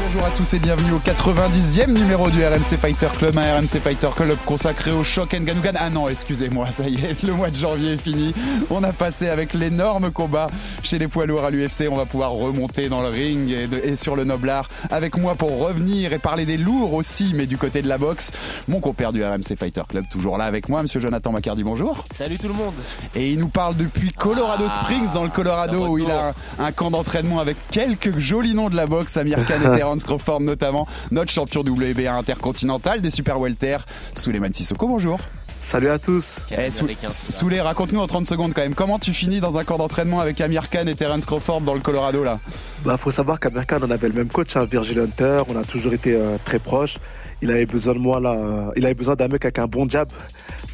Bonjour à tous et bienvenue au 90e numéro du RMC Fighter Club, un RMC Fighter Club consacré au choc Nganugan. Ah non, excusez-moi, ça y est, le mois de janvier est fini. On a passé avec l'énorme combat chez les poids lourds à l'UFC. On va pouvoir remonter dans le ring et, de- et sur le noblard avec moi pour revenir et parler des lourds aussi, mais du côté de la boxe. Mon compère du RMC Fighter Club, toujours là avec moi, monsieur Jonathan Macardy, bonjour. Salut tout le monde Et il nous parle depuis Colorado Ah, Springs, dans le Colorado, où il a un, un camp d'entraînement avec quelques jolis noms de la boxe, Amir Khan Terence Crawford notamment, notre champion WBA intercontinental des super welter, Souleymane Sissoko, bonjour. Salut à tous. Eh, Sou- américain, celui-là. Souley, raconte-nous en 30 secondes quand même, comment tu finis dans un camp d'entraînement avec Amir Khan et Terence Crawford dans le Colorado là? Bah, faut savoir qu'American, on avait le même coach, hein, Virgil Hunter. On a toujours été euh, très proches. Il avait besoin de moi là. euh, il avait besoin d'un mec avec un bon jab,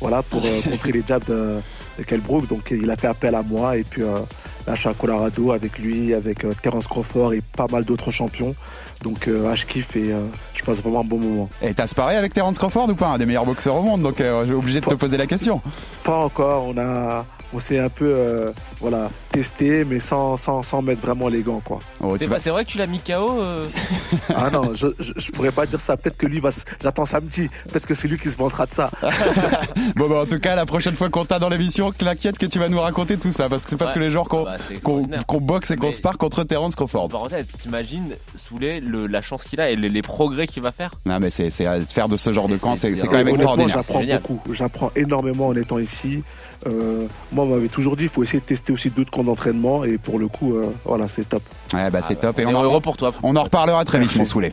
voilà, pour euh, contrer les jabs de, de Kell Brook. Donc il a fait appel à moi et puis euh, là je suis à Colorado avec lui, avec euh, Terence Crawford et pas mal d'autres champions. Donc euh, ah, je kiffe et euh, je passe vraiment un bon moment. Et t'as sparé avec Terence Crawford ou pas? Un des meilleurs boxeurs au monde, donc euh, j'ai obligé de te poser la question. Pas encore. On a, on s'est un peu, euh, voilà, testé, mais sans, sans, sans mettre vraiment les gants, quoi. Oh, tu C'est vas- pas- c'est vrai que tu l'as mis KO euh, Ah non, je, je, je pourrais pas dire ça. Peut-être que lui va. se- J'attends samedi. Peut-être que c'est lui qui se vantera de ça. Bon bah en tout cas la prochaine fois qu'on t'a dans l'émission, t'inquiète que tu vas nous raconter tout ça parce que c'est pas Ouais. tous les jours qu'on bah, c'est qu'on boxe et qu'on Mais- se part contre Terence En Crawford. parenthèse, t'imagines Souley le, la chance qu'il a et les, les progrès qu'il va faire Non mais c'est c'est à faire de ce genre de camp, c'est quand même extraordinaire. J'apprends beaucoup. J'apprends énormément en étant ici. Euh, moi, on m'avait toujours dit, il faut essayer de tester aussi d'autres camps d'entraînement. Et pour le coup, euh, voilà, c'est top. Ouais bah c'est Ah, top et on on est en, heureux pour toi. on en reparlera très vite mon saoulé.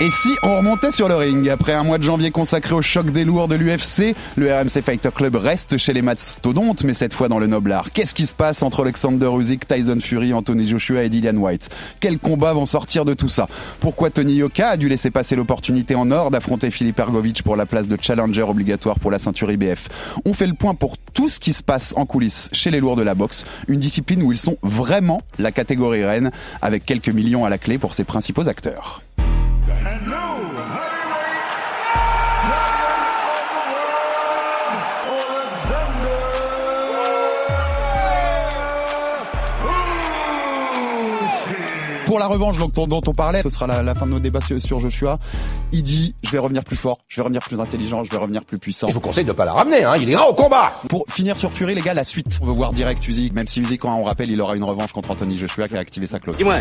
Et si on remontait sur le ring Après un mois de janvier consacré au choc des lourds de l'UFC, le RMC Fighter Club reste chez les mastodontes, mais cette fois dans le noblard. Qu'est-ce qui se passe entre Alexander Usyk, Tyson Fury, Anthony Joshua et Dillian White? Quels combats vont sortir de tout ça? Pourquoi Tony Yoka a dû laisser passer l'opportunité en or d'affronter Philippe Ergovic pour la place de challenger obligatoire pour la ceinture IBF On fait le point pour tout ce qui se passe en coulisses chez les lourds de la boxe, une discipline où ils sont vraiment la catégorie reine, avec quelques millions à la clé pour ses principaux acteurs. And now Pour la revanche donc, dont, dont on parlait, ce sera la, la fin de nos débats sur, sur Joshua. Il dit je vais revenir plus fort, je vais revenir plus intelligent, je vais revenir plus puissant. Je vous conseille de pas la ramener, hein. Il ira au combat. Pour finir sur Fury, les gars, la suite. On veut voir direct Usyk, même si Usyk, quand on rappelle, il aura une revanche contre Anthony Joshua qui a activé sa clause. Dis-moi,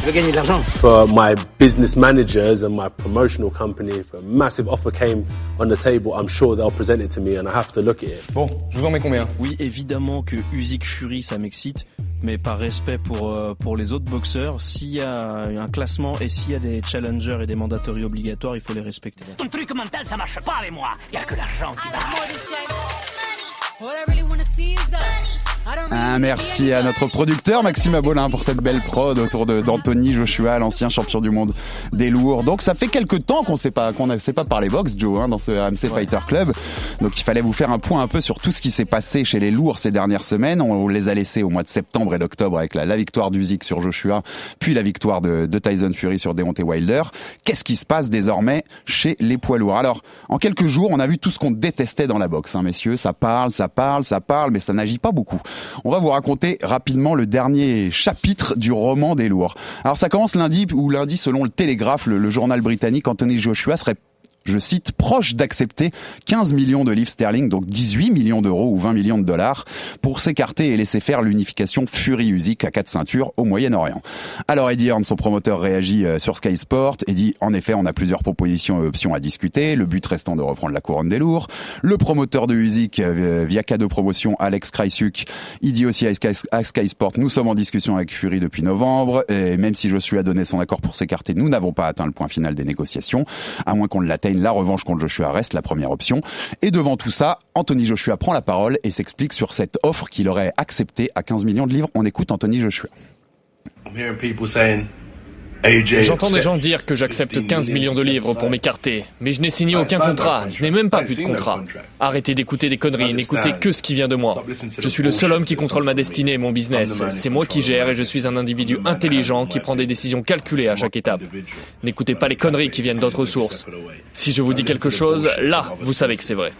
tu veux gagner de l'argent? For my business managers and my promotional company, if a massive offer came on the table, I'm sure they'll present it to me and I have to look at it. Bon, je vous en mets combien? Oui, évidemment que Usyk Fury, ça m'excite, mais par respect pour, euh, pour les autres boxeurs, s'il y a un classement et s'il y a des challengers et des mandatories obligatoires, il faut les respecter. Ton truc mental, ça marche pas avec moi. Y a que l'argent qui marche. Un merci à notre producteur Maxime Abolin pour cette belle prod autour d'Anthony Joshua, l'ancien champion du monde des lourds. Donc ça fait quelques temps qu'on sait pas qu'on ne sait pas parler boxe, Joe, hein, dans ce AMC Fighter Club. Donc il fallait vous faire un point un peu sur tout ce qui s'est passé chez les lourds ces dernières semaines. On, on les a laissés au mois de septembre et d'octobre avec la, la victoire d'Usyk sur Joshua, puis la victoire de, de Tyson Fury sur Deontay Wilder. Qu'est-ce qui se passe désormais chez les poids lourds? Alors en quelques jours, on a vu tout ce qu'on détestait dans la boxe, hein, messieurs. Ça parle, ça parle, ça parle, mais ça n'agit pas beaucoup. On va vous raconter rapidement le dernier chapitre du roman des lourds. Alors ça commence lundi, où lundi, selon le Télégraphe, le journal britannique, Anthony Joshua serait je cite, proche d'accepter 15 millions de livres sterling, donc 18 millions d'euros ou 20 millions de dollars, pour s'écarter et laisser faire l'unification Fury-Usyk à quatre ceintures au Moyen-Orient. Alors Eddie Hearn, son promoteur, réagit euh, sur Sky Sport et dit, en effet, on a plusieurs propositions et options à discuter, le but restant de reprendre la couronne des lourds. Le promoteur de Usyk, euh, via cadeau promotion, Alex Krajcuk, il dit aussi à Sky, à Sky Sport, nous sommes en discussion avec Fury depuis novembre, et même si Joshua a donné son accord pour s'écarter, nous n'avons pas atteint le point final des négociations, à moins qu'on ne l'atteigne La revanche contre Joshua reste la première option. Et devant tout ça, Anthony Joshua prend la parole et s'explique sur cette offre qu'il aurait acceptée à 15 millions de livres. On écoute Anthony Joshua. J'entends des gens dire que j'accepte 15 millions de livres pour m'écarter, mais je n'ai signé aucun contrat, je n'ai même pas vu de contrat. Arrêtez d'écouter des conneries, n'écoutez que ce qui vient de moi. Je suis le seul homme qui contrôle ma destinée et mon business. C'est moi qui gère et je suis un individu intelligent qui prend des décisions calculées à chaque étape. N'écoutez pas les conneries qui viennent d'autres sources. Si je vous dis quelque chose, là, vous savez que c'est vrai.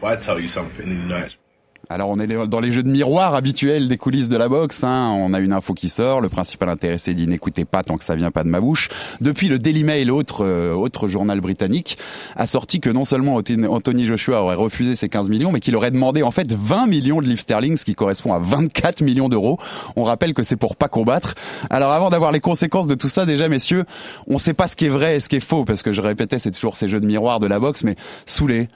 Alors on est dans les jeux de miroir habituels des coulisses de la boxe. Hein. On a une info qui sort, le principal intéressé dit n'écoutez pas tant que ça vient pas de ma bouche. Depuis le Daily Mail, autre euh, autre journal britannique, a sorti que non seulement Anthony Joshua aurait refusé ses 15 millions, mais qu'il aurait demandé en fait 20 millions de livres sterling, ce qui correspond à 24 millions d'euros. On rappelle que c'est pour pas combattre. Alors avant d'avoir les conséquences de tout ça, déjà messieurs, on sait pas ce qui est vrai et ce qui est faux, parce que je répétais c'est toujours ces jeux de miroir de la boxe, mais saoulé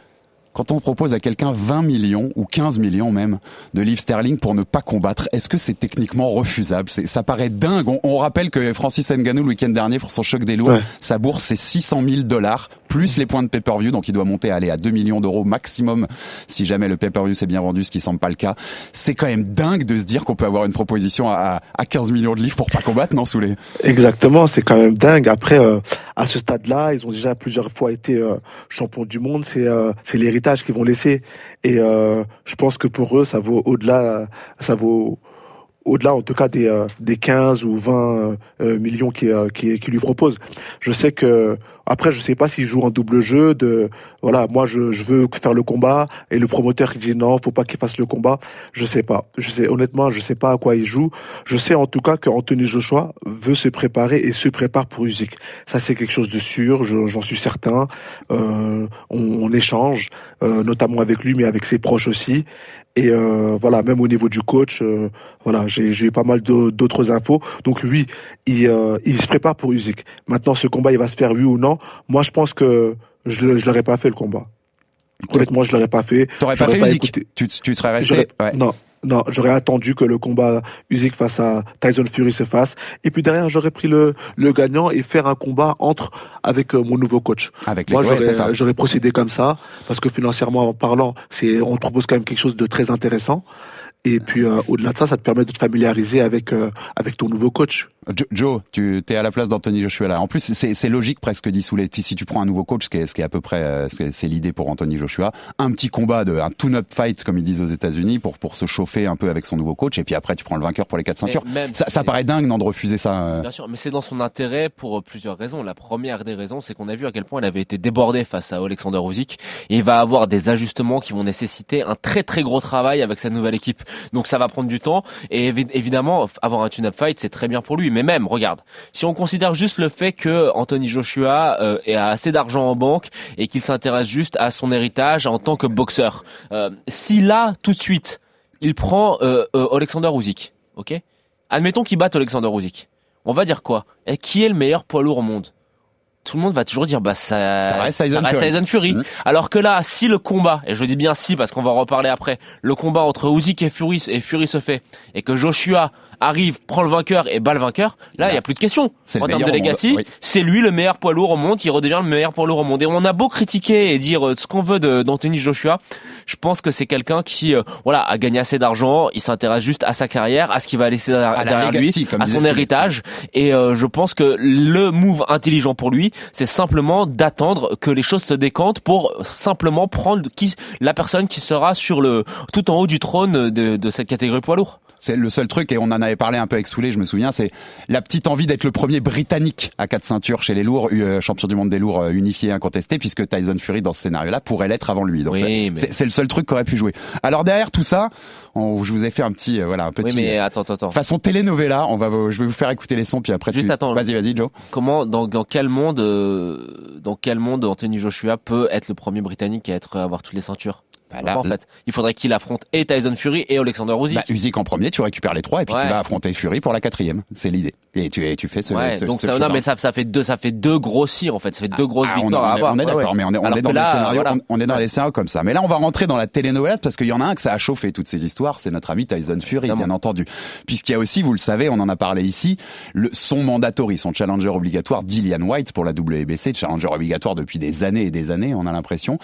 quand on propose à quelqu'un 20 millions ou 15 millions même de livres sterling pour ne pas combattre, est-ce que c'est techniquement refusable? Ça paraît dingue. On, rappelle que Francis Ngannou le week-end dernier pour son choc des lourds, sa bourse c'est 600 000 dollars plus les points de pay-per-view, donc il doit monter à aller à 2 millions d'euros maximum si jamais le pay-per-view s'est bien vendu, ce qui semble pas le cas. C'est quand même dingue de se dire qu'on peut avoir une proposition à, 15 millions de livres pour pas combattre, non Soulé Exactement, c'est quand même dingue. Après, euh, à ce stade-là, ils ont déjà plusieurs fois été euh, champions du monde. C'est euh, c'est qu'ils vont laisser. Et je pense que pour eux, ça vaut au-delà, ça vaut au-delà en tout cas des, des 15 ou 20 millions qui, qui, qui lui proposent. Je sais que après, je sais pas s'il joue un double jeu de voilà, moi je, je, veux faire le combat et le promoteur qui dit non, faut pas qu'il fasse le combat. Je sais pas. Je sais honnêtement, je sais pas à quoi il joue. Je sais en tout cas que Anthony Joshua veut se préparer et se prépare pour Usyk. Ça c'est quelque chose de sûr, j'en suis certain. Euh, on, on, échange, euh, notamment avec lui, mais avec ses proches aussi. Et euh, voilà, même au niveau du coach, euh, voilà, j'ai eu pas mal d'autres infos. Donc lui, il, euh, il se prépare pour Usyk. Maintenant, ce combat, il va se faire oui ou non. Moi, je pense que je ne l'aurais pas fait le combat. Honnêtement, je l'aurais pas fait. T'aurais pas fait Usyk? tu, tu serais resté? Ouais. Non, non, j'aurais attendu que le combat Usyk face à Tyson Fury se fasse. Et puis derrière, j'aurais pris le, le gagnant et faire un combat entre avec euh, mon nouveau coach. Avec Moi, j'aurais procédé comme ça parce que financièrement parlant, c'est on propose quand même quelque chose de très intéressant. Et puis euh, au-delà de ça, ça te permet de te familiariser avec euh, avec ton nouveau coach. Joe, tu es à la place d'Anthony Joshua là. En plus, c'est logique presque dit sous les. Si tu prends un nouveau coach, ce qui est, ce qui est à peu près, euh, c'est l'idée pour Anthony Joshua, un petit combat de un tune-up fight comme ils disent aux États-Unis pour pour se chauffer un peu avec son nouveau coach, et puis après tu prends le vainqueur pour les quatre ceintures. Ça, ça, paraît dingue non de refuser ça. Bien sûr, mais c'est dans son intérêt pour plusieurs raisons. La première des raisons, c'est qu'on a vu à quel point il avait été débordé face à Alexander Usyk. Et il va avoir des ajustements qui vont nécessiter un très très gros travail avec sa nouvelle équipe. Donc ça va prendre du temps. Et évidemment, avoir un tune-up fight, c'est très bien pour lui. Mais même, regarde, si on considère juste le fait que Anthony Joshua euh, a assez d'argent en banque et qu'il s'intéresse juste à son héritage en tant que boxeur, euh, si là, tout de suite, il prend euh, Alexander Usyk, ok? Admettons qu'il batte Alexander Usyk. On va dire quoi? Et Qui est le meilleur poids lourd au monde? Tout le monde va toujours dire bah ça, reste Tyson, Fury. Mmh. Alors que là, si le combat, et je dis bien si parce qu'on va en reparler après, le combat entre Usyk et Fury et Fury se fait et que Joshua arrive, prend le vainqueur et bat le vainqueur, là, il n'y a plus de question. En termes de legacy, c'est lui le meilleur poids lourd au monde, il redevient le meilleur poids lourd au monde. Et on a beau critiquer et dire euh, ce qu'on veut d'Anthony Joshua, je pense que c'est quelqu'un qui euh, voilà a gagné assez d'argent, il s'intéresse juste à sa carrière, à ce qu'il va laisser derrière, lui, à son héritage. Et euh, je pense que le move intelligent pour lui, c'est simplement d'attendre que les choses se décantent pour simplement prendre qui, la personne qui sera sur le tout en haut du trône de, de cette catégorie poids lourd. C'est le seul truc, et on en avait parlé un peu avec Soulé, je me souviens, c'est la petite envie d'être le premier britannique à quatre ceintures chez les lourds, euh, champion du monde des lourds euh, unifié, incontesté, puisque Tyson Fury dans ce scénario-là pourrait l'être avant lui. Donc euh, c'est le seul truc qu'aurait pu jouer. Alors derrière tout ça, je vous ai fait un petit, voilà, un petit. Oui, mais attends, attends. Façon telenovela, on va, je vais vous faire écouter les sons, puis après. Juste attends. Vas-y, vas-y, Joe. Comment, dans, dans quel monde, dans quel monde Anthony Joshua peut être le premier britannique à être avoir toutes les ceintures? Bah là, en fait, il faudrait qu'il affronte et Tyson Fury et Alexander Usyk. Bah, Usyk en premier, tu récupères les trois et puis tu vas affronter Fury pour la quatrième. C'est l'idée. Et tu, et tu fais ce. Ouais, ce, donc ce ça, non, mais ça, ça fait deux, ça fait deux grossiers en fait. Ça fait deux grosses Ah, on, victoires on à est- avoir. on est Ouais, d'accord, ouais. mais on est, on est dans là, scénarios, voilà. on, est dans les scénarios comme ça. Mais là, on va rentrer dans la télénovela parce qu'il y en a un que ça a chauffé toutes ces histoires, c'est notre ami Tyson Fury, bien entendu. Puisqu'il y a aussi, vous le savez, on en a parlé ici, le, son mandatory, son challenger obligatoire, Dillian White pour la WBC, challenger obligatoire depuis des années et des années, on a l'impression.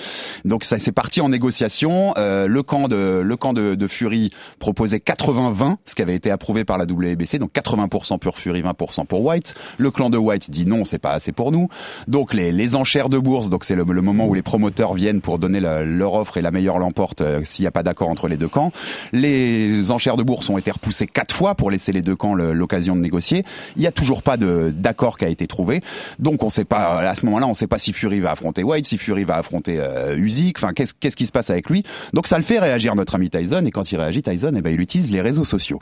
Donc ça, c'est parti en négociation. Euh, le camp de, le camp de, de Fury proposait 80-20, ce qui avait été approuvé par la WBC, donc 80% pour Fury, 20% pour White. Le clan de White dit non, c'est pas assez pour nous. Donc les, les enchères de bourse, donc c'est le, le moment où les promoteurs viennent pour donner la- leur offre et la meilleure l'emporte euh, s'il n'y a pas d'accord entre les deux camps. Les enchères de bourse ont été repoussées quatre fois pour laisser les deux camps l'occasion de négocier. Il n'y a toujours pas d'accord qui a été trouvé. Donc on sait pas à ce moment-là, on sait pas si Fury va affronter White, si Fury va affronter euh, Usyk. Enfin, qu'est-ce qui se passe avec lui Donc ça le fait réagir notre ami Tyson. Et quand il réagit, Tyson, eh ben il utilise les réseaux sociaux.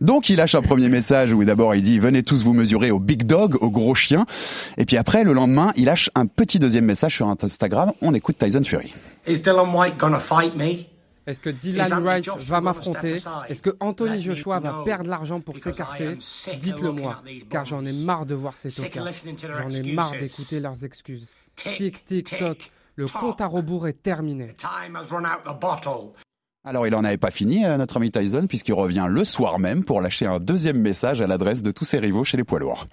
Donc il lâche un premier message où d'abord il dit venez tous vous mesurer au big dog, au gros chien. Et puis après le lendemain, il lâche un petit deuxième message sur Instagram. On écoute Tyson Fury. Is Dylan White gonna fight me? Est-ce que Dylan Anthony Wright Joshua va m'affronter? Est-ce que Anthony Joshua va perdre l'argent pour s'écarter? Dites-le moi, car j'en ai marre de voir ces tocards. J'en ai marre excuses. d'écouter leurs excuses. Tick, Tic, tic, tick, toc. Le compte à rebours est terminé. Time has run out the bottle. Alors il en avait pas fini, euh, notre ami Tyson, puisqu'il revient le soir même pour lâcher un deuxième message à l'adresse de tous ses rivaux chez les poids lourds.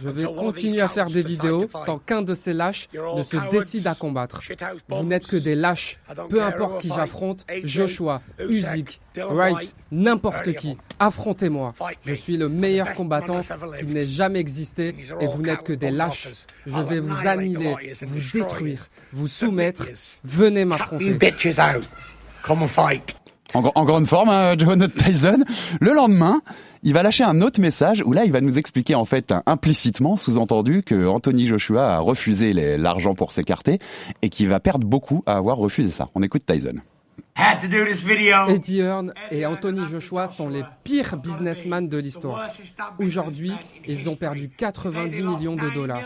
Je vais continuer à faire des vidéos tant qu'un de ces lâches ne se décide à combattre. Vous n'êtes que des lâches. Peu importe qui j'affronte, Joshua, Usyk, Wright, n'importe qui, affrontez-moi. Je suis le meilleur combattant qui n'ait jamais existé et vous n'êtes que des lâches. Je vais vous annihiler, vous détruire, vous soumettre. Venez You m'affronter. bitches out. Come and fight. En, en grande forme, hein, John Tyson. Le lendemain, il va lâcher un autre message où là, il va nous expliquer en fait implicitement, sous-entendu, que Anthony Joshua a refusé l'argent pour s'écarter et qu'il va perdre beaucoup à avoir refusé ça. On écoute Tyson. Had to do this video. Eddie Hearn et Anthony Joshua sont les pires businessmen de l'histoire. Aujourd'hui, ils ont perdu 90 millions de dollars.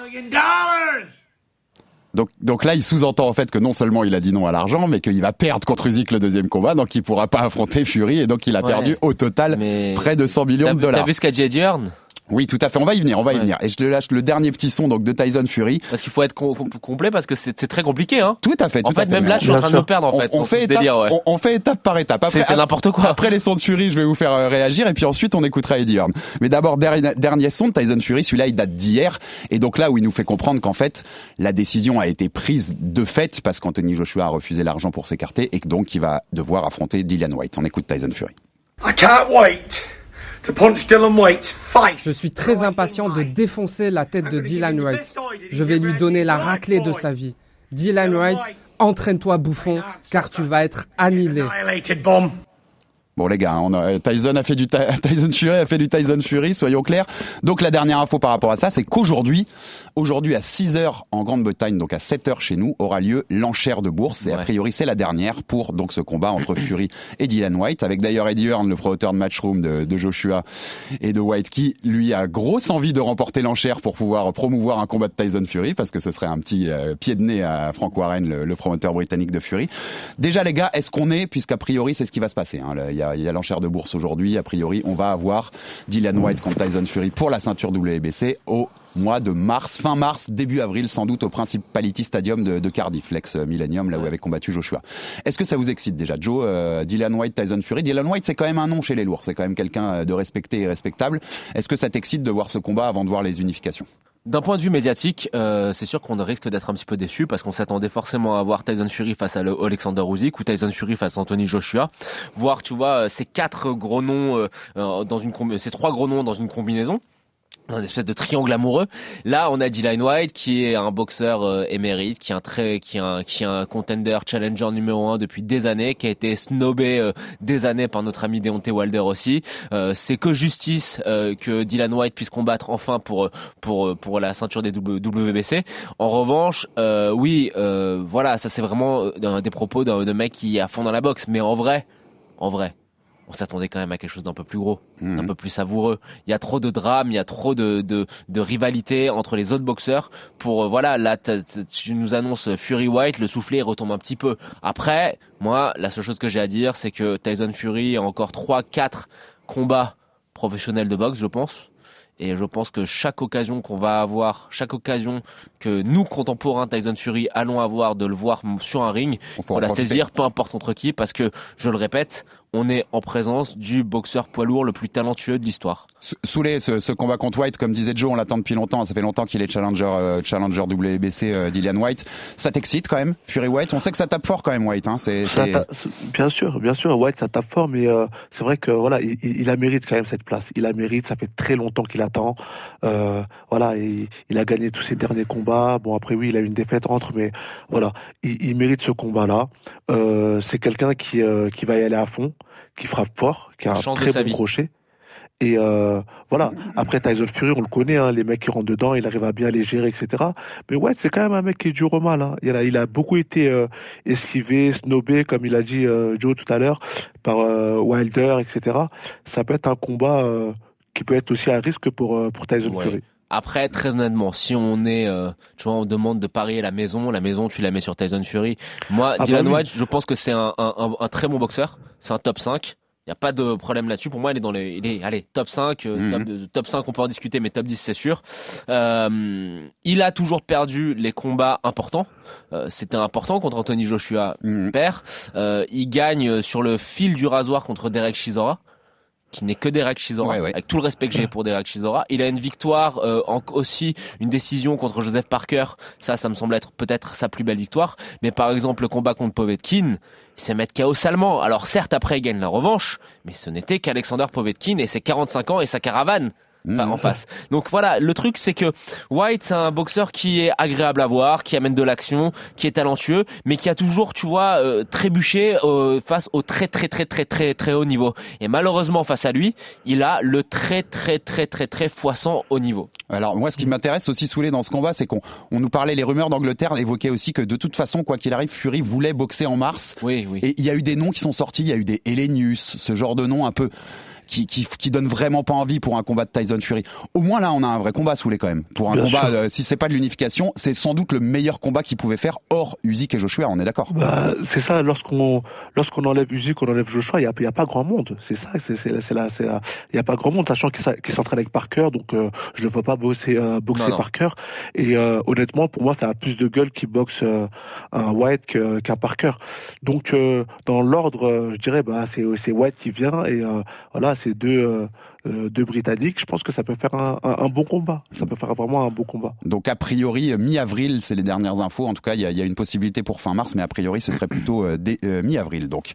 Donc, donc là, il sous-entend en fait que non seulement il a dit non à l'argent, mais qu'il va perdre contre Usyk le deuxième combat, donc il pourra pas affronter Fury, et donc il a Ouais. perdu au total près de 100 millions de dollars. T'as vu ce qu'a dit Eddie Hearn? Oui, tout à fait. On va y venir, on va y venir. Et je te lâche le dernier petit son donc de Tyson Fury. Parce qu'il faut être com- com- complet parce que c'est très compliqué. Hein. Tout à fait. En tout à fait, même là, je suis en train de me perdre. En fait, on, fait étape, délire, ouais. on, on fait étape par étape. C'est- c'est n'importe quoi. Après les sons de Fury, je vais vous faire euh, réagir et puis ensuite on écoutera Eddie Hearn. Mais d'abord dernier, dernier son de Tyson Fury, celui-là il date d'hier et donc là où il nous fait comprendre qu'en fait la décision a été prise de fait parce qu'Anthony Joshua a refusé l'argent pour s'écarter et que donc il va devoir affronter Dillian White. On écoute Tyson Fury. I can't wait to punch Dylan White's face. Je suis très impatient de défoncer la tête de Dylan Wright. Je vais lui donner la raclée de sa vie. Dylan Wright, entraîne-toi bouffon, car tu vas être annihilé. Bon les gars, on a, Tyson a fait du Ty- Tyson Fury a fait du Tyson Fury, soyons clairs. Donc la dernière info par rapport à ça, c'est qu'aujourd'hui, aujourd'hui à 6 heures en Grande-Bretagne, donc à 7 heures chez nous, aura lieu l'enchère de bourse. Et a priori c'est la dernière pour donc ce combat entre Fury et Dylan White, avec d'ailleurs Eddie Hearn, le promoteur de Matchroom de, de Joshua et de White, qui lui a grosse envie de remporter l'enchère pour pouvoir promouvoir un combat de Tyson Fury, parce que ce serait un petit euh, pied de nez à Frank Warren, le, le promoteur britannique de Fury. Déjà les gars, est-ce qu'on est, puisqu'a priori c'est ce qui va se passer, hein, il y a, il y a l'enchère de bourse aujourd'hui, a priori on va avoir Dylan White contre Tyson Fury pour la ceinture WBC au mois de mars, fin mars, début avril, sans doute au Principality Stadium de, de Cardiff, l'ex-Millennium, là où avait combattu Joshua. Est-ce que ça vous excite déjà, Joe, euh, Dylan White, Tyson Fury Dylan White, c'est quand même un nom chez les lourds, c'est quand même quelqu'un euh, de respecté et respectable. Est-ce que ça t'excite de voir ce combat avant de voir les unifications? D'un point de vue médiatique, euh, c'est sûr qu'on risque d'être un petit peu déçu parce qu'on s'attendait forcément à voir Tyson Fury face à le- Alexander Usyk ou Tyson Fury face à Anthony Joshua. Voir, tu vois, euh, ces quatre gros noms euh, euh, dans une ces trois gros noms dans une combinaison. Un espèce de triangle amoureux. Là, on a Dylan White qui est un boxeur euh, émérite, qui est un très, qui est un, qui est un contender challenger numéro un depuis des années, qui a été snobé euh, des années par notre ami Deontay Wilder aussi. Euh, c'est que justice euh, que Dylan White puisse combattre enfin pour pour pour la ceinture des WBC. En revanche, euh, oui, voilà, ça c'est vraiment des propos d'un mec qui est à fond dans la boxe. Mais en vrai, en vrai, on s'attendait quand même à quelque chose d'un peu plus gros, d'un peu plus savoureux. Il y a trop de drame, il y a trop de, de, de rivalité entre les autres boxeurs pour euh, voilà là tu nous annonces Fury White, le soufflet retombe un petit peu. Après, moi la seule chose que j'ai à dire c'est que Tyson Fury a encore 3 4 combats professionnels de boxe, je pense. Et je pense que chaque occasion qu'on va avoir, chaque occasion que nous, contemporains Tyson Fury, allons avoir de le voir sur un ring, faut la saisir, peu importe contre qui, parce que, je le répète, on est en présence du boxeur poids lourd le plus talentueux de l'histoire. Soulé, ce, ce, combat contre White, comme disait Joe, on l'attend depuis longtemps. Ça fait longtemps qu'il est challenger, euh, challenger WBC euh, Dillian White. Ça t'excite quand même, Fury White? On sait que ça tape fort quand même, White. Hein. C'est, bien sûr, bien sûr, White ça tape fort, mais euh, c'est vrai que voilà, il, il, a mérite quand même cette place. Il a mérite. Ça fait très longtemps qu'il attend. Euh, voilà, il, il, a gagné tous ses derniers combats. Bon après oui, il a eu une défaite entre, mais voilà, il, il mérite ce combat-là. Euh, c'est quelqu'un qui qui va y aller à fond qui frappe fort, qui a un très bon crochet. Et euh, voilà. Après Tyson Fury, on le connaît, hein, les mecs qui rentrent dedans, il arrive à bien les gérer, etc. Mais ouais, c'est quand même un mec qui est dur au mal. Hein. Il, a, il a beaucoup été euh, esquivé, snobé, comme il a dit euh, Joe tout à l'heure, par euh, Wilder, etc. Ça peut être un combat euh, qui peut être aussi à risque pour pour Tyson Fury. Après, très honnêtement, si on est, euh, tu vois, on demande de parier la maison, la maison, tu la mets sur Tyson Fury. Moi, ah Dylan bah White, je pense que c'est un, un, un, très bon boxeur. C'est un top 5. Il n'y a pas de problème là-dessus. Pour moi, il est dans les, il est, allez, top 5, euh, mhm. top, 5, on peut en discuter, mais top 10, c'est sûr. Euh, il a toujours perdu les combats importants. Euh, C'était important contre Anthony Joshua, mmh. père. Euh, il gagne sur le fil du rasoir contre Derek Chisora qui n'est que Derek Chisora, avec tout le respect que j'ai pour Derek Chisora. Il a une victoire, euh, en, aussi une décision contre Joseph Parker. Ça, ça me semble être peut-être sa plus belle victoire. Mais par exemple, le combat contre Povetkin, il s'est mettre KO salement. Alors certes, après, il gagne la revanche, mais ce n'était qu'Alexander Povetkin et ses 45 ans et sa caravane en mmh. face. Donc voilà, le truc c'est que White c'est un boxeur qui est agréable à voir, qui amène de l'action, qui est talentueux, mais qui a toujours, tu vois, euh, trébuché euh, face au très très très très très très haut niveau. Et malheureusement face à lui, il a le très très très très très foissant haut niveau. Alors moi, ce qui m'intéresse aussi Soulé dans ce combat, c'est qu'on on nous parlait les rumeurs d'Angleterre évoquaient aussi que de toute façon, quoi qu'il arrive, Fury voulait boxer en mars. Oui, oui. Et il y a eu des noms qui sont sortis, il y a eu des Hellenius, ce genre de noms un peu qui, qui, qui donne vraiment pas envie pour un combat de Tyson Fury. Au moins là, on a un vrai combat les quand même. Pour un combat, euh, si c'est pas de l'unification, c'est sans doute le meilleur combat qu'il pouvait faire hors Usyk et Joshua. On est d'accord bah, C'est ça. Lorsqu'on lorsqu'on enlève Usyk, on enlève Joshua, il y a, y a pas grand monde. C'est ça. C'est c'est là, c'est là. Il y a pas grand monde, sachant qu'il s'entraîne avec Parker, donc euh, je ne veux pas bosser euh, boxer Parker. Et euh, honnêtement, pour moi, ça a plus de gueule qui boxe un White qu'un Parker. Donc dans l'ordre, je dirais, bah c'est c'est White qui vient et voilà, c'est deux euh, de Britanniques, je pense que ça peut faire un, un, bon combat. Ça peut faire vraiment un bon combat. Donc a priori mi-avril, c'est les dernières infos. En tout cas, il y a, y a, une possibilité pour fin mars, mais a priori ce serait plutôt euh, euh, mi-avril. Donc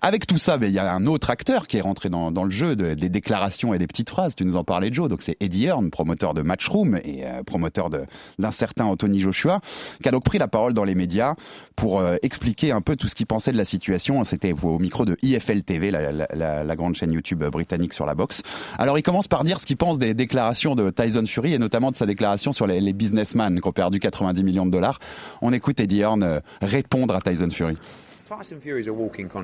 avec tout ça, ben, il y a un autre acteur qui est rentré dans, dans le jeu de, des déclarations et des petites phrases. Tu nous en parlais, Joe. Donc c'est Eddie Hearn, promoteur de Matchroom et promoteur d'un certain Anthony Joshua, qui a donc pris la parole dans les médias pour expliquer un peu tout ce qu'il pensait de la situation. C'était au micro de IFL TV, la, la, la grande chaîne YouTube britannique sur la boxe. Alors il commence par dire ce qu'il pense des déclarations de Tyson Fury et notamment de sa déclaration sur les, les businessmen qui ont perdu 90 millions de dollars. On écoute Eddie Hearn euh, répondre à Tyson Fury.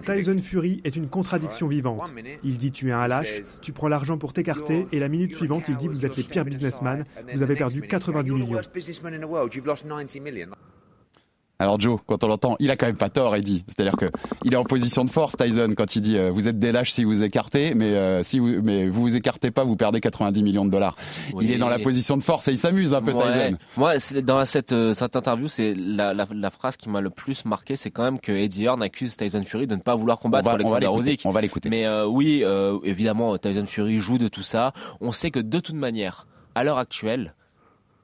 Tyson Fury est une contradiction vivante. Il dit tu es un lâche, tu prends l'argent pour t'écarter, et la minute suivante il dit vous êtes les pires businessmen, vous avez perdu 90 millions. Alors Joe, quand on l'entend, il a quand même pas tort, Eddie. C'est-à-dire que il est en position de force, Tyson, quand il dit euh, vous êtes des lâches si vous écartez, mais euh, si vous mais vous vous écartez pas, vous perdez 90 millions de dollars. il est dans la position de force et il s'amuse un peu, Tyson. Moi, dans cette euh, cette interview, c'est la, la, la, phrase qui m'a le plus marqué, c'est quand même que Eddie Hearn accuse Tyson Fury de ne pas vouloir combattre Alexander Usyk. On va l'écouter. Mais oui, évidemment, Tyson Fury joue de tout ça. On sait que de toute manière, à l'heure actuelle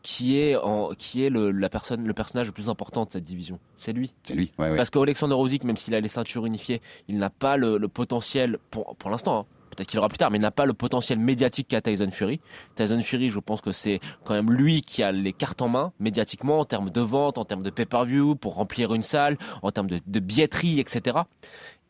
qui est en, qui est le, la personne, le personnage le plus important de cette division. C'est lui. C'est lui. Ouais, Parce qu'Alexander Usyk, même s'il a les ceintures unifiées, il n'a pas le, le, potentiel pour, pour l'instant. Hein. Peut-être qu'il aura plus tard, mais il n'a pas le potentiel médiatique qu'a Tyson Fury. Tyson Fury, je pense que c'est quand même lui qui a les cartes en main, médiatiquement, en termes de vente, en termes de pay-per-view, pour remplir une salle, en termes de, de billetterie, etc.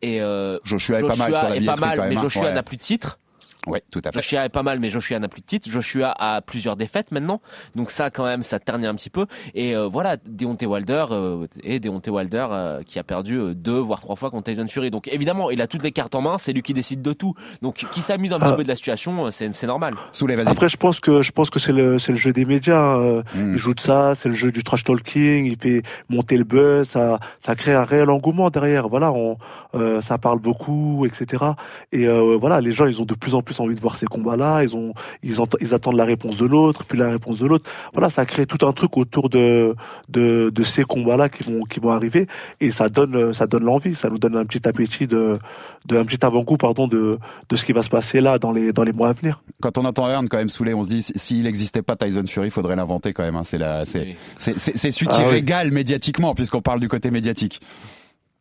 Et euh, Joshua est pas mal, sur la est pas mal mais Joshua n'a plus de titre. Oui, tout à fait. Joshua est pas mal, mais Joshua n'a plus de titre. Joshua a plusieurs défaites maintenant, donc ça quand même, ça ternit un petit peu. Et euh, voilà, Deontay Wilder euh, et Deontay Wilder euh, qui a perdu euh, deux voire trois fois contre Tyson Fury. Donc évidemment, il a toutes les cartes en main, c'est lui qui décide de tout. Donc qui s'amuse un petit Ah. peu de la situation, euh, c'est c'est normal. Soulève, vas-y. Après, je pense que je pense que c'est le c'est le jeu des médias. Mm. Il joue de ça, c'est le jeu du trash talking. Il fait monter le buzz, ça ça crée un réel engouement derrière. Voilà, on euh, ça parle beaucoup, etc. Et euh, voilà, les gens ils ont de plus en plus envie de voir ces combats-là. Ils ont ils ils attendent la réponse de l'autre, puis la réponse de l'autre. Voilà, ça crée tout un truc autour de de de ces combats-là qui vont qui vont arriver et ça donne ça donne l'envie. Ça nous donne un petit appétit de de un petit avant-goût pardon de de ce qui va se passer là dans les dans les mois à venir. Quand on entend Hearn quand même saoulé, on se dit si- s'il n'existait pas Tyson Fury, il faudrait l'inventer quand même. hein. C'est la, c'est, c'est, c'est, c'est celui Ah qui oui. régale médiatiquement, puisqu'on parle du côté médiatique.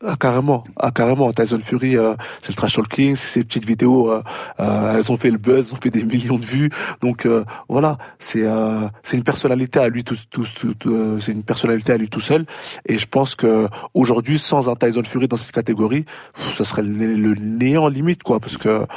Ah carrément, ah carrément. Tyson Fury, euh, c'est le trash talking, c'est ces petites vidéos, euh, euh, elles ont fait le buzz, ont fait des millions de vues. Donc euh, voilà, c'est euh, c'est une personnalité à lui tout, tout, tout- c'est une personnalité à lui tout seul. Et je pense que aujourd'hui, sans un Tyson Fury dans cette catégorie, pff, ça serait le, néant limite quoi, parce que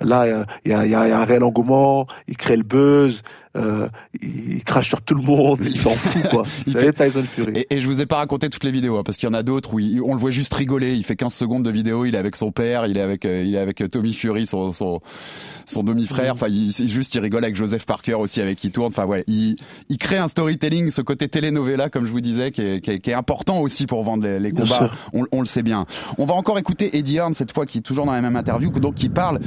là, il y a, y a- y a un réel engouement, il crée le buzz. Euh, il, crache sur tout le monde, il s'en fout quoi. C'est Tyson Fury. Et, et je vous ai pas raconté toutes les vidéos, hein, parce qu'il y en a d'autres où il- on le voit juste rigoler. Il fait 15 secondes de vidéo, il est avec son père, il est avec, euh, il est avec euh, Tommy Fury, son, son, son demi-frère. Enfin, il, juste, il rigole avec Joseph Parker aussi, avec qui tourne. Enfin, ouais, il, il crée un storytelling, ce côté telenovela, comme je vous disais, qui est, qui est, qui est important aussi pour vendre les, les combats. On, on le sait bien. On va encore écouter Eddie Hearn cette fois, qui est toujours dans la même interview, donc qui parle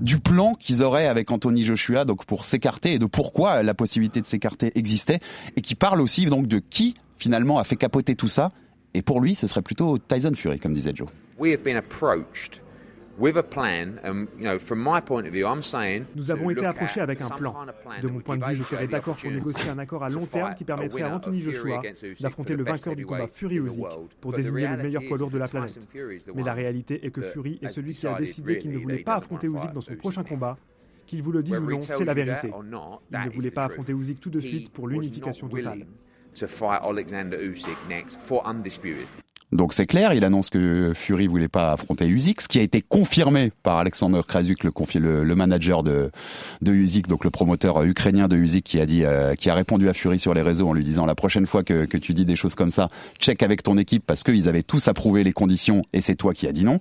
du plan qu'ils auraient avec Anthony Joshua, donc pour s'écarter et de pourquoi la possibilité de s'écarter existait, et qui parle aussi donc de qui finalement a fait capoter tout ça. Et pour lui, ce serait plutôt Tyson Fury, comme disait Joe. we have been approached with a plan, and you know, from my point of view, I'm saying Nous avons été approchés avec un plan. De that mon would point de vue, je serais the d'accord pour négocier un accord à to long terme qui permettrait à winner Anthony Joshua d'affronter for le vainqueur du combat Fury Usyk pour But the désigner le reality meilleur is poids lourd de la that planète. Mais la réalité est que Fury est celui qui a decided décidé qu'il ne voulait that he pas affronter Usyk dans son prochain next. combat. Qu'il vous le dise ou non, c'est la vérité. Il ne voulait pas affronter Usyk tout de suite pour l'unification totale. Donc c'est clair, il annonce que Fury voulait pas affronter Usyk, ce qui a été confirmé par Alexander Krasuk, le, le, le manager de, de Usyk, donc le promoteur euh, ukrainien de Usyk, qui a dit, euh, qui a répondu à Fury sur les réseaux en lui disant la prochaine fois que, que tu dis des choses comme ça, check avec ton équipe parce qu'ils avaient tous approuvé les conditions et c'est toi qui as dit non.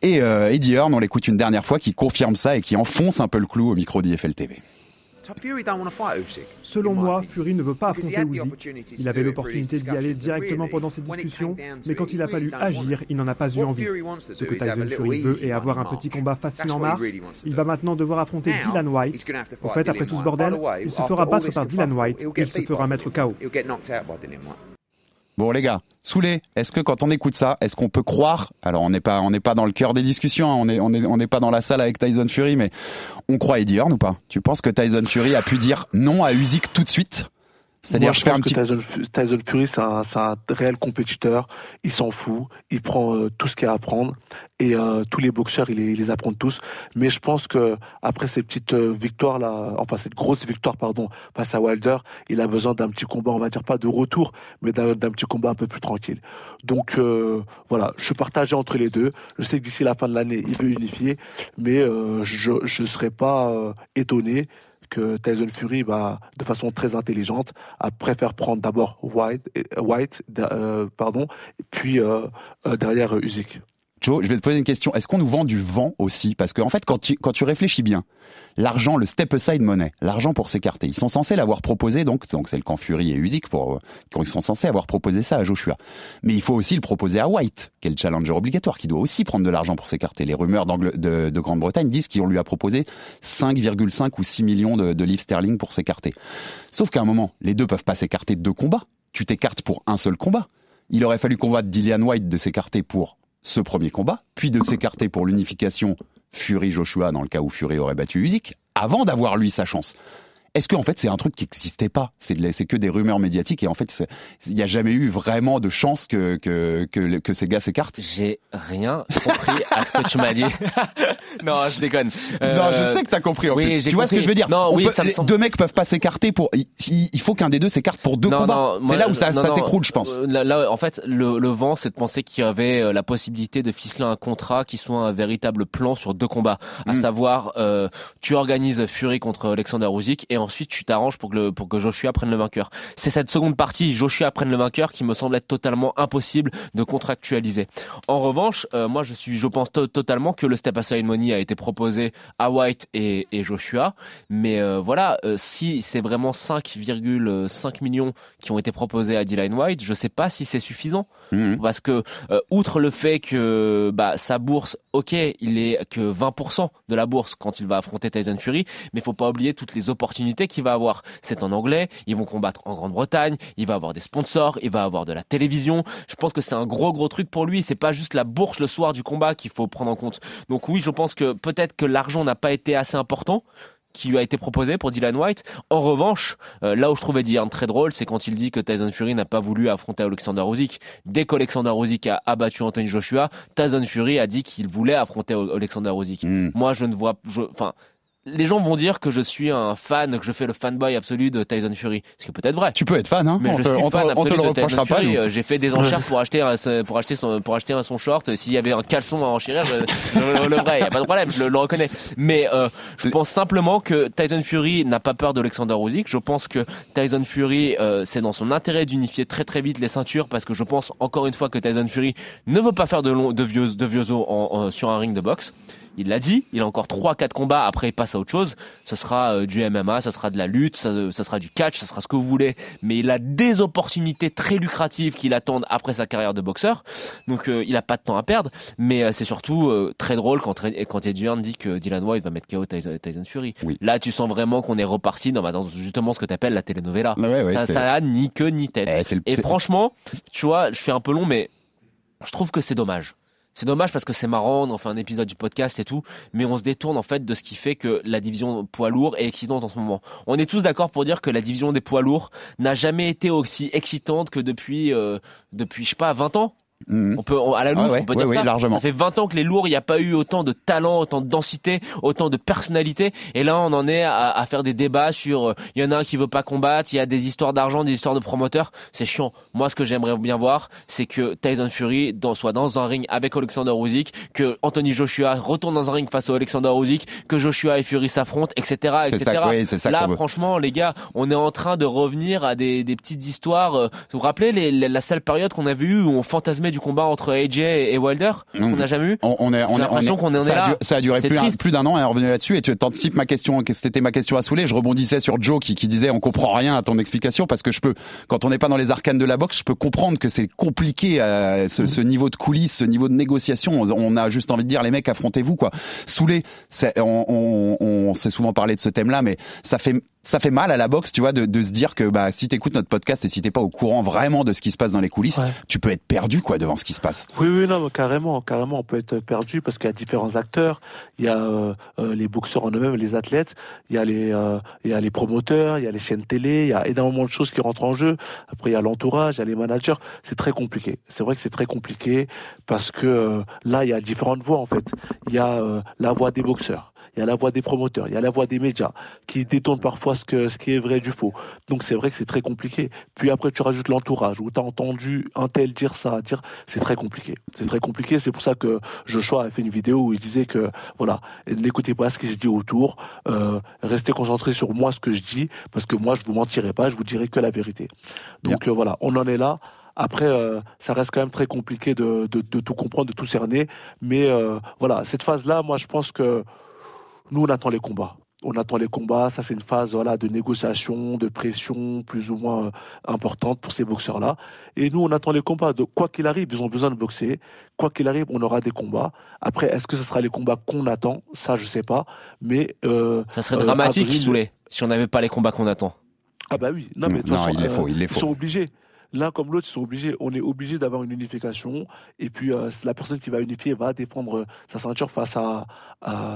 Et euh, Eddie Hearn, on l'écoute une dernière fois, qui confirme ça et qui enfonce un peu le clou au micro d'IFL TV. Selon moi. Fury ne veut pas affronter to Il avait l'opportunité d'y aller directement pendant down to mais quand il a fallu agir, il n'en a pas eu envie. Ce que Tyson Fury veut est avoir un petit combat facile en mars. Il va maintenant devoir affronter Dylan White. En fait, après tout ce bordel, il se fera battre par Dylan White et il se fera mettre KO. Bon les gars, Soulé, est-ce que quand on écoute ça, est-ce qu'on peut croire Alors on n'est pas, on n'est pas dans le cœur des discussions, hein, on est, on est, on n'est pas dans la salle avec Tyson Fury, mais on croit Eddie Hearn ou pas? Tu penses que Tyson Fury a pu dire non à Usyk tout de suite? C'est-à-dire je je fais pense un petit que Tyson, Fu- Tyson Fury, c'est un, un réel compétiteur. Il s'en fout. Il prend euh, tout ce qu'il y a à prendre. Et euh, tous les boxeurs, il les, il les affronte tous. Mais je pense que après ces petites euh, victoires là, enfin cette grosse victoire pardon face à Wilder, il a besoin d'un petit combat, on va dire pas de retour, mais d'un petit combat un peu plus tranquille. Donc euh, voilà, je suis partagé entre les deux. Je sais que d'ici la fin de l'année, il veut unifier, mais euh, je je serais pas euh, étonné que Tyson Fury, bah, de façon très intelligente, a préfère prendre d'abord White, White, euh, pardon, puis euh, euh, derrière Usyk. Joe, je vais te poser une question. Est-ce qu'on nous vend du vent aussi? Parce qu'en en fait, quand tu, réfléchis bien, l'argent, le step aside money, l'argent pour s'écarter, ils sont censés l'avoir proposé, donc donc c'est le camp Fury et Usyk pour quand ils sont censés avoir proposé ça à Joshua. Mais il faut aussi le proposer à White, qui est le challenger obligatoire, qui doit aussi prendre de l'argent pour s'écarter. Les rumeurs de, de Grande-Bretagne disent qu'on lui a proposé 5,5 ou 6 millions de, de livres sterling pour s'écarter. Sauf qu'à un moment, les deux peuvent pas s'écarter de deux combats. Tu t'écartes pour un seul combat. Il aurait fallu combattre Dillian White de s'écarter pour ce premier combat, puis de s'écarter pour l'unification Fury-Joshua dans le cas où Fury aurait battu Usyk, avant d'avoir lui sa chance. Est-ce que en fait c'est un truc qui n'existait pas? C'est que des rumeurs médiatiques et en fait il n'y a jamais eu vraiment de chance que que que, que ces gars s'écartent? J'ai rien compris à ce que tu m'as dit. non, je déconne. Non, je sais que t'as compris. En plus. Tu vois ce que je veux dire? Non, oui, peut, ça me semble... Deux mecs peuvent pas s'écarter pour. Il, faut qu'un des deux s'écarte pour deux non, combats. C'est là où ça, s'écroule, je pense. euh, Là, là, en fait, le, le vent, c'est de penser qu'il y avait euh, la possibilité de ficeler un contrat qui soit un véritable plan sur deux combats, à Mm. savoir, euh, tu organises Fury contre Alexander Usyk et ensuite tu t'arranges pour que le, pour que Joshua prenne le vainqueur. C'est cette seconde partie, Joshua prenne le vainqueur, qui me semble être totalement impossible de contractualiser. En revanche, euh, moi, je suis, je pense to- totalement que le step aside money a été proposé à White et, et Joshua, mais euh, voilà, euh, si c'est vraiment 5,5 millions qui ont été proposés à Dylan White, je sais pas si c'est suffisant Mhm. parce que outre le fait que bah, sa bourse, ok, il est que 20% de la bourse quand il va affronter Tyson Fury, mais faut pas oublier toutes les opportunités qu'il va avoir. C'est en anglais, ils vont combattre en Grande-Bretagne, il va avoir des sponsors, il va avoir de la télévision. Je pense que c'est un gros gros truc pour lui. C'est pas juste la bourse le soir du combat qu'il faut prendre en compte. Donc oui, je pense que peut-être que l'argent n'a pas été assez important qui lui a été proposé pour Dylan White. En revanche, euh, là où je trouvais Dylan très drôle, c'est quand il dit que Tyson Fury n'a pas voulu affronter Alexander Usyk. Dès qu'Alexander Usyk a abattu Anthony Joshua, Tyson Fury a dit qu'il voulait affronter Alexander Usyk. Mm. Moi, je ne vois, enfin. Les gens vont dire que je suis un fan, que je fais le fanboy absolu de Tyson Fury. Ce qui est peut-être vrai. Tu peux être fan, hein Mais on je te, suis on te- fan on te le de Tyson reprochera pas. Fury. nous. Euh, J'ai fait des enchères pour acheter un- pour acheter son pour acheter un- son short. S'il y avait un caleçon à enchérir, je, je le leverais. Y a pas de problème, je le, le reconnais. Mais euh, je pense simplement que Tyson Fury n'a pas peur d'Alexander Usyk. Je pense que Tyson Fury, euh, c'est dans son intérêt d'unifier très très vite les ceintures parce que je pense encore une fois que Tyson Fury ne veut pas faire de long, de vieux de vieux os en- en- sur un ring de boxe. Il l'a dit, il a encore 3-4 combats, après il passe à autre chose. Ce sera euh, du MMA, ça sera de la lutte, ça, ça sera du catch, ça sera ce que vous voulez. Mais il a des opportunités très lucratives qui l'attendent après sa carrière de boxeur. Donc euh, il a pas de temps à perdre. Mais euh, c'est surtout euh, très drôle quand, quand Hearn dit que Dylan White va mettre KO Tyson, Tyson Fury. Là tu sens vraiment qu'on est reparti dans, bah, dans justement ce que tu appelles la telenovela. Ouais, ouais, ça, ça a ni queue ni tête. Eh, le- Et franchement, tu vois, je suis un peu long, mais je trouve que c'est dommage. C'est dommage parce que c'est marrant, on fait un épisode du podcast et tout, mais on se détourne en fait de ce qui fait que la division poids lourd est excitante en ce moment. On est tous d'accord pour dire que la division des poids lourds n'a jamais été aussi excitante que depuis, euh, depuis je sais pas, 20 ans. On peut, on- à la louche, Ah ouais, on peut ouais, dire ouais, ça. largement. Ça fait 20 ans que les lourds, il n'y a pas eu autant de talent, autant de densité, autant de personnalité. Et là, on en est à, à faire des débats sur, euh, il y en a un qui veut pas combattre, il y a des histoires d'argent, des histoires de promoteurs. C'est chiant. Moi, ce que j'aimerais bien voir, c'est que Tyson Fury dans, soit dans un ring avec Alexander Usyk, que Anthony Joshua retourne dans un ring face à Alexander Usyk, que Joshua et Fury s'affrontent, etc., etc. oui, là, franchement, les gars, on est en train de revenir à des, des petites histoires. euh, Vous vous rappelez les- les- la seule période qu'on avait eue où on fantasmait du combat entre AJ et Wilder On n'a jamais eu On, on est, on J'ai est- l'impression on est- qu'on est ça, a là. ça a duré plus, un- triste. plus d'un an on est revenu là-dessus et tu anticipes ma question, que c'était ma question à soulever. Je rebondissais sur Joe qui, qui disait on comprend rien à ton explication parce que je peux, quand on n'est pas dans les arcanes de la boxe, je peux comprendre que c'est compliqué euh, ce, ce niveau de coulisses, ce niveau de négociation. On, a juste envie de dire les mecs affrontez-vous quoi. On, on, on s'est souvent parlé de ce thème-là, mais ça fait ça fait mal à la boxe, tu vois, de, de se dire que bah si t'écoutes notre podcast et si t'es pas au courant vraiment de ce qui se passe dans les coulisses, Ouais. tu peux être perdu quoi devant ce qui se passe. Oui, oui, non, carrément, carrément, on peut être perdu parce qu'il y a différents acteurs. Il y a euh, euh, les boxeurs en eux-mêmes, les athlètes. Il y a les, euh, il y a les promoteurs, il y a les chaînes télé. Il y a énormément de choses qui rentrent en jeu. Après, il y a l'entourage, il y a les managers. C'est très compliqué. C'est vrai que c'est très compliqué parce que là, il y a différentes voix en fait. Il y a la voix des boxeurs. Il y a la voix des promoteurs, il y a la voix des médias qui détournent parfois ce que ce qui est vrai du faux. Donc c'est vrai que c'est très compliqué. Puis après tu rajoutes l'entourage où tu as entendu un tel dire ça, dire c'est très compliqué. C'est très compliqué, c'est pour ça que Joshua a fait une vidéo où il disait que voilà, n'écoutez pas ce qui se dit autour, euh, restez concentrés sur moi ce que je dis parce que moi je vous mentirai pas, je vous dirai que la vérité. Donc euh, voilà, on en est là. Après, euh, ça reste quand même très compliqué de, de, de tout comprendre, de tout cerner. Mais euh, voilà, cette phase-là, moi, je pense que nous, on attend les combats. On attend les combats. Ça, c'est une phase voilà de négociation, de pression plus ou moins euh, importante pour ces boxeurs-là. Et nous, on attend les combats. De quoi qu'il arrive, ils ont besoin de boxer. Quoi qu'il arrive, on aura des combats. Après, est-ce que ce sera les combats qu'on attend? Ça, je sais pas. Mais euh, Ça serait euh, dramatique, avril- si on n'avait pas les combats qu'on attend. Ah bah oui. Non, mais de toute façon, il les faut, il les ils sont obligés. L'un comme l'autre, ils sont obligés. On est obligé d'avoir une unification. Et puis, euh, la personne qui va unifier va défendre sa ceinture face à,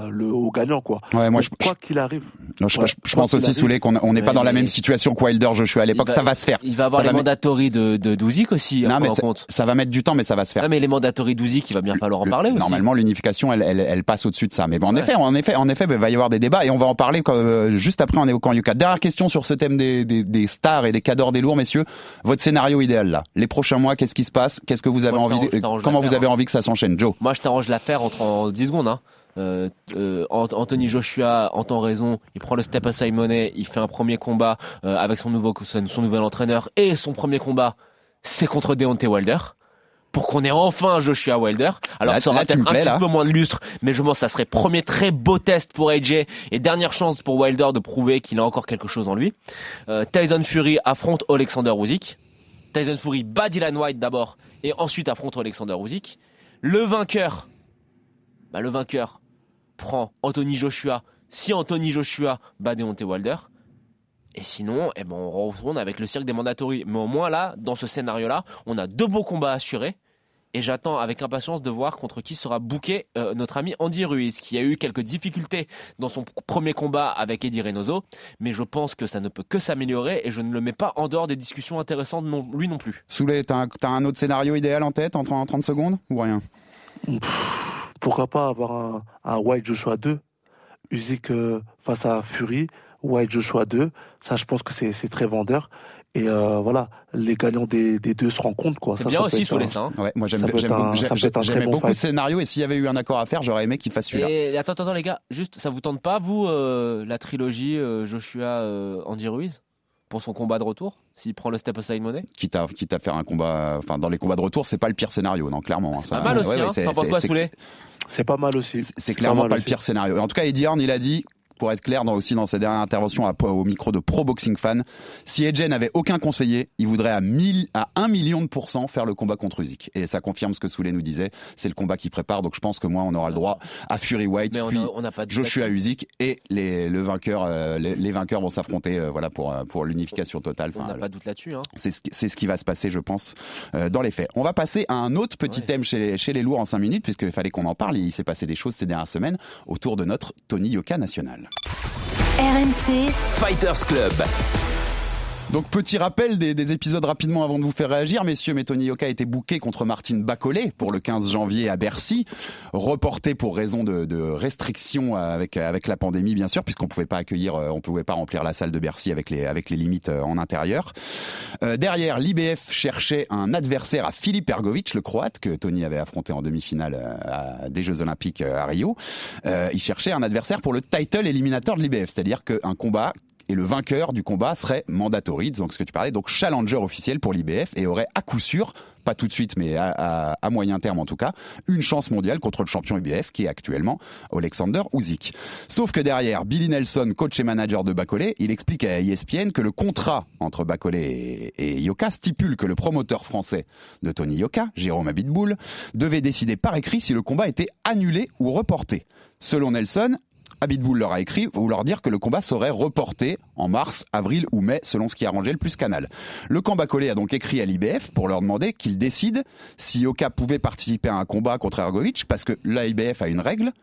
le au gagnant, quoi. Ouais, moi, je, quoi qu'il arrive. Non, je, je pense aussi, Soulé, qu'on n'est pas dans la même situation que Wilder, Joshua à l'époque. Ça va se faire. Il va avoir les mandatories de, de Douzik aussi. Non, mais ça va mettre du temps, mais ça va se faire. Non, mais les mandatories Douzik, il va bien falloir en parler aussi. Normalement, l'unification, elle, elle, elle, passe au-dessus de ça. Mais bon, en effet, en effet, en effet, il va y avoir des débats et on va en parler euh, juste après en évoquant Yuka. Dernière question sur ce thème des, des, des stars et des cadors des lourds, messieurs. Votre scénario idéal là, les prochains mois, qu'est-ce qui se passe? Qu'est-ce que vous avez envie Comment vous avez hein. envie que ça s'enchaîne, Joe Moi, je t'arrange l'affaire entre en 10 secondes. Hein. Euh, euh, Anthony Joshua entend raison, il prend le step à Simone, il fait un premier combat euh, avec son nouveau son nouvel entraîneur et son premier combat c'est contre Deontay Wilder pour qu'on ait enfin Joshua Wilder. Alors ça aura peut-être un petit peu moins de lustre, mais je pense que ça serait premier très beau test pour AJ et dernière chance pour Wilder de prouver qu'il a encore quelque chose en lui. Euh, Tyson Fury affronte Alexander Usyk. Tyson Fury bat Dylan White d'abord et ensuite affronte Alexander Usyk. Le vainqueur, bah le vainqueur prend Anthony Joshua si Anthony Joshua bat Deontay Wilder. Et sinon, eh ben, on retourne avec le cirque des mandatories. Mais au moins là, dans ce scénario-là, on a deux beaux combats assurés. Et j'attends avec impatience de voir contre qui sera booké euh, notre ami Andy Ruiz, qui a eu quelques difficultés dans son premier combat avec Eddie Reynoso. Mais je pense que ça ne peut que s'améliorer et je ne le mets pas en dehors des discussions intéressantes non, lui non plus. Soulé, t'as un, un autre scénario idéal en tête en 30 secondes ou rien? Pourquoi pas avoir un, un White Joshua 2 Usyk euh, face à Fury, White Joshua 2. Ça, je pense que c'est très vendeur. Et euh, voilà, les gagnants des, des, deux se rencontrent quoi. C'est bien aussi sous les seins. Ouais, moi j'aime beaucoup bon le scénario et s'il y avait eu un accord à faire, j'aurais aimé qu'il fasse celui-là. Et attends, attends les gars, juste ça vous tente pas vous euh, la trilogie euh, Joshua euh, Andy Ruiz pour son combat de retour s'il prend le step aside money quitte à quitte à faire un combat enfin dans les combats de retour c'est pas le pire scénario non clairement c'est pas mal aussi hein, c'est pas mal aussi. C'est clairement pas, le pire scénario. En tout cas Eddie Horn il a dit pour être clair dans, aussi dans ses dernières interventions à, au micro de Pro Boxing Fan, si Edge n'avait aucun conseiller, il voudrait à, 1000, à 1 million de pourcents faire le combat contre Usyk. Et ça confirme ce que Souley nous disait, c'est le combat qui prépare. Donc je pense que moi, on aura le droit à Fury White, puis on a, pas Joshua Usyk et les, le vainqueur, euh, les, vainqueurs vont s'affronter euh, voilà pour euh, pour l'unification totale. on n'a pas de doute là-dessus. Hein. C'est ce, ce, qui va se passer, je pense, dans les faits. On va passer à un autre petit thème chez les, chez les lourds en 5 minutes, puisqu'il fallait qu'on en parle. Il s'est passé des choses ces dernières semaines autour de notre Tony Yoka national. RMC Fighters Club. Donc petit rappel des, épisodes rapidement avant de vous faire réagir, messieurs. Mais Tony Yoka a été bouqué contre Martine Bacolé pour le 15 janvier à Bercy, reporté pour raison de, restrictions avec avec la pandémie bien sûr, puisqu'on pouvait pas accueillir, euh, on pouvait pas remplir la salle de Bercy avec les avec les limites euh, en intérieur. Euh, derrière, l'IBF cherchait un adversaire à Filip Ergovic, le Croate que Tony avait affronté en demi-finale des Jeux Olympiques à Rio. il cherchait un adversaire pour le title éliminateur de l'IBF, c'est-à-dire qu'un combat et le vainqueur du combat serait mandatory, donc ce que tu parlais, donc challenger officiel pour l'IBF et aurait à coup sûr, pas tout de suite mais à, moyen terme en tout cas, une chance mondiale contre le champion IBF qui est actuellement Alexander Usyk. Sauf que derrière, Billy Nelson, coach et manager de Bacolé, il explique à ESPN que le contrat entre Bacolé et, Yoka stipule que le promoteur français de Tony Yoka, Jérôme Abitboul, devait décider par écrit si le combat était annulé ou reporté. Selon Nelson, Abitboul leur a écrit pour leur dire que le combat serait reporté en mars, avril ou mai, selon ce qui arrangeait le plus Canal. Le camp Bacolé a donc écrit à l'IBF pour leur demander qu'ils décident si Yoka pouvait participer à un combat contre Ergovic, parce que l'IBF a une règle,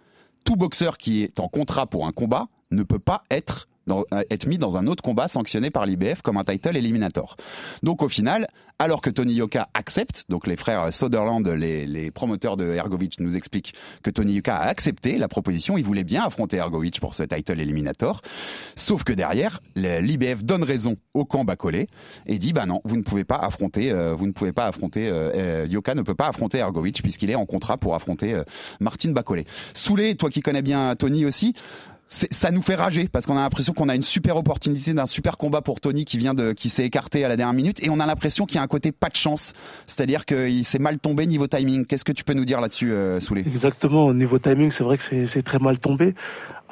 tout boxeur qui est en contrat pour un combat ne peut pas être euh, être mis dans un autre combat sanctionné par l'IBF comme un title éliminator. Donc au final, alors que Tony Yoka accepte, donc les frères Soderland, les, promoteurs de Ergovic nous expliquent que Tony Yoka a accepté la proposition, il voulait bien affronter Ergovic pour ce title éliminator, sauf que derrière, l'IBF donne raison au camp Bacolé et dit bah non, vous ne pouvez pas affronter, euh, vous ne pouvez pas affronter, euh, Yoka ne peut pas affronter Ergovic puisqu'il est en contrat pour affronter Martin Bacolé. Soulé, toi qui connais bien Tony aussi, ça nous fait rager parce qu'on a l'impression qu'on a une super opportunité d'un super combat pour Tony qui vient de qui s'est écarté à la dernière minute et on a l'impression qu'il y a un côté pas de chance, c'est-à-dire qu'il s'est mal tombé niveau timing. Qu'est-ce que tu peux nous dire là-dessus, euh, Soulé? Exactement, au niveau timing, c'est vrai que c'est très mal tombé.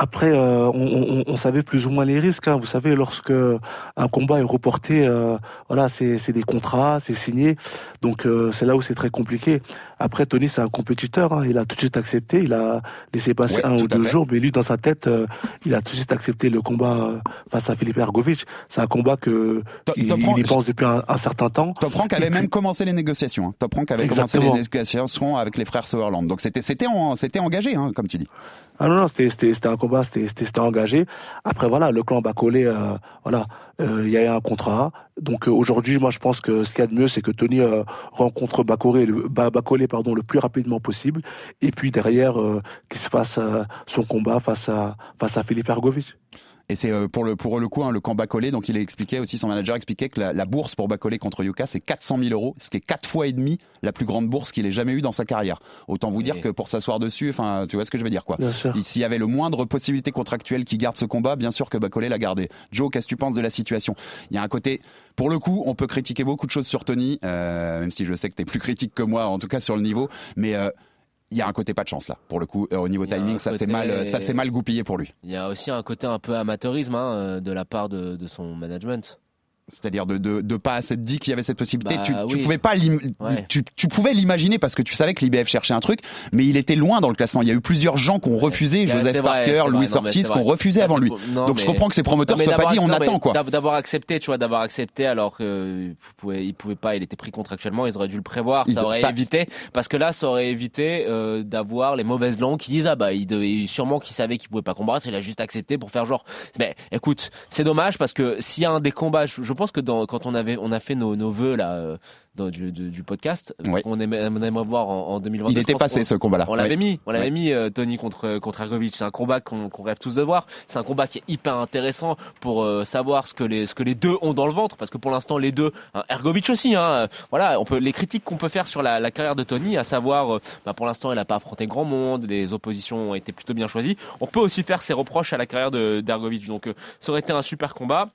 Après, euh, on, on, savait plus ou moins les risques. Hein. Vous savez, lorsque un combat est reporté, euh, voilà, c'est des contrats, c'est signé, donc euh, c'est là où c'est très compliqué. Après, Tony, c'est un compétiteur. Hein. Il a tout de suite accepté. Il a laissé passer un ou deux jours, mais lui, dans sa tête, euh, il a tout de suite accepté le combat face à Philippe Ergovic. C'est un combat que il, il, y pense depuis un, certain temps. Top Rank avait même commencé les négociations. Hein. Top Rank avait commencé les négociations avec les frères Sauerland. Donc c'était c'était c'était engagé, hein, comme tu dis. Ah non, non c'était un combat, c'était engagé. Après voilà, le clan Bacolé, euh, voilà, euh, il y a un contrat. Donc euh, aujourd'hui, moi je pense que ce qu'il y a de mieux, c'est que Tony euh, rencontre Bacolé, le, Bacolé pardon, le plus rapidement possible, et puis derrière qu'il se fasse son combat face à face à Philippe Ergovic. Et c'est euh, pour le pour le coup hein, le camp Bacolé. Donc il a expliqué aussi son manager expliquait que la, la bourse pour Bacolé contre Yuka c'est 400 000 euros, ce qui est quatre fois et demi la plus grande bourse qu'il ait jamais eu dans sa carrière. Autant vous dire que pour s'asseoir dessus, enfin tu vois ce que je veux dire quoi. S'il y avait le moindre possibilité contractuelle qui garde ce combat, bien sûr que Bacolé l'a gardé. Joe, qu'est-ce que tu penses de la situation? Il y a un côté, pour le coup, on peut critiquer beaucoup de choses sur Tony, euh, même si je sais que tu es plus critique que moi, en tout cas sur le niveau, mais euh, il y a un côté pas de chance là. Pour le coup, euh, au niveau timing, ça c'est mal, ça c'est mal goupillé pour lui. Il y a aussi un côté un peu amateurisme hein, euh, de la part de, de son management. C'est-à-dire de, de, de pas s'être dit qu'il y avait cette possibilité. Bah tu, tu pouvais pas tu, tu, pouvais l'imaginer parce que tu savais que l'IBF cherchait un truc, mais il était loin dans le classement. Il y a eu plusieurs gens qui ont refusé, Joseph Parker, Louis Ortiz, qui ont refusé avant lui. Donc je comprends que ces promoteurs ne soient pas dit on attend quoi. D'avoir accepté, tu vois, d'avoir accepté alors que pouvait, il pouvait pas, il était pris contractuellement, ils auraient dû le prévoir, ça aurait évité parce que là ça aurait évité euh, d'avoir les mauvaises langues qui disent ah bah il sûrement qu'il savait qu'il pouvait pas combattre, il a juste accepté pour faire genre. Mais écoute, c'est dommage parce que s'il y a un des combats, je pense que quand on avait on a fait nos, nos vœux là euh, du, du, podcast. On, aimerait, voir en, en 2022. Il était passé ce combat-là. On l'avait mis, on l'avait mis euh, Tony contre contre Ergovic. C'est un combat qu'on rêve tous de voir. C'est un combat qui est hyper intéressant pour euh, savoir ce que les ce que les deux ont dans le ventre, parce que pour l'instant les deux, hein, Ergovic aussi. Hein, voilà, on peut les critiques qu'on peut faire sur la, la, carrière de Tony, à savoir, euh, bah, pour l'instant il n'a pas affronté grand monde, les oppositions ont été plutôt bien choisies. On peut aussi faire ses reproches à la carrière d'Ergovic. Donc ça aurait été un super combat.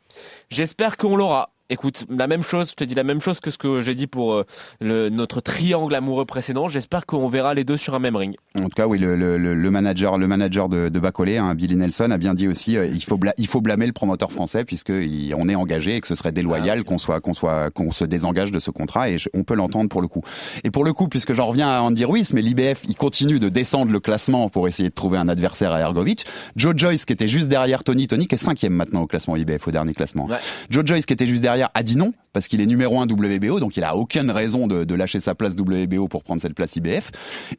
J'espère qu'on l'aura. Écoute, la même chose, je te dis la même chose que ce que j'ai dit pour euh, le, notre triangle amoureux précédent. J'espère qu'on verra les deux sur un même ring. En tout cas, oui, le, le, le manager, le manager de, de Bacolé, hein, Billy Nelson, a bien dit aussi, euh, il faut il faut blâmer le promoteur français puisque on est engagé et que ce serait déloyal ah, qu'on soit qu'on soit qu'on se désengage de ce contrat et on peut l'entendre pour le coup. Et pour le coup, puisque j'en reviens à Andy Ruiz, mais l'IBF, il continue de descendre le classement pour essayer de trouver un adversaire à Ergovic. Joe Joyce qui était juste derrière Tony, Tony qui est cinquième maintenant au classement IBF au dernier classement. Joe Joyce qui était juste derrière a dit non parce qu'il est numéro un WBO, donc il a aucune raison de, de, lâcher sa place WBO pour prendre cette place IBF.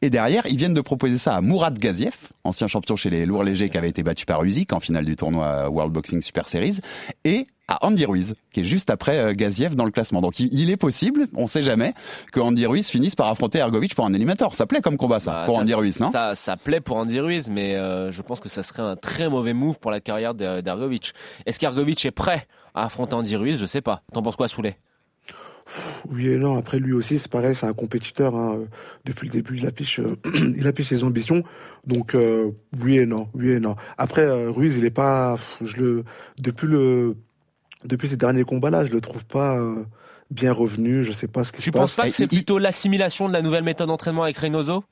Et derrière, ils viennent de proposer ça à Mourad Gaziev, ancien champion chez les lourds légers qui avait été battu par Usyk en finale du tournoi World Boxing Super Series, et à Andy Ruiz, qui est juste après euh, Gaziev dans le classement. Donc il, est possible, on sait jamais, que Andy Ruiz finisse par affronter Ergovic pour un éliminator. Ça plaît comme combat ça, bah, pour Andy Ruiz, non ça, ça plaît pour Andy Ruiz, mais euh, je pense que ça serait un très mauvais move pour la carrière d'Ergovic. Est-ce qu'Ergovic est prêt à affronter Andy Ruiz? Je sais pas. T'en penses quoi, Soulet? Oui et non. Après, lui aussi, c'est pareil, c'est un compétiteur. Hein. Depuis le début, il affiche, euh, il affiche ses ambitions. Donc, euh, oui et non, oui et non. Après, euh, Ruiz, il est pas, je le, depuis le, depuis ces derniers combats-là, je le trouve pas bien revenu. Je sais pas ce qui tu se passe. Tu penses pas que c'est plutôt l'assimilation de la nouvelle méthode d'entraînement avec Reynoso?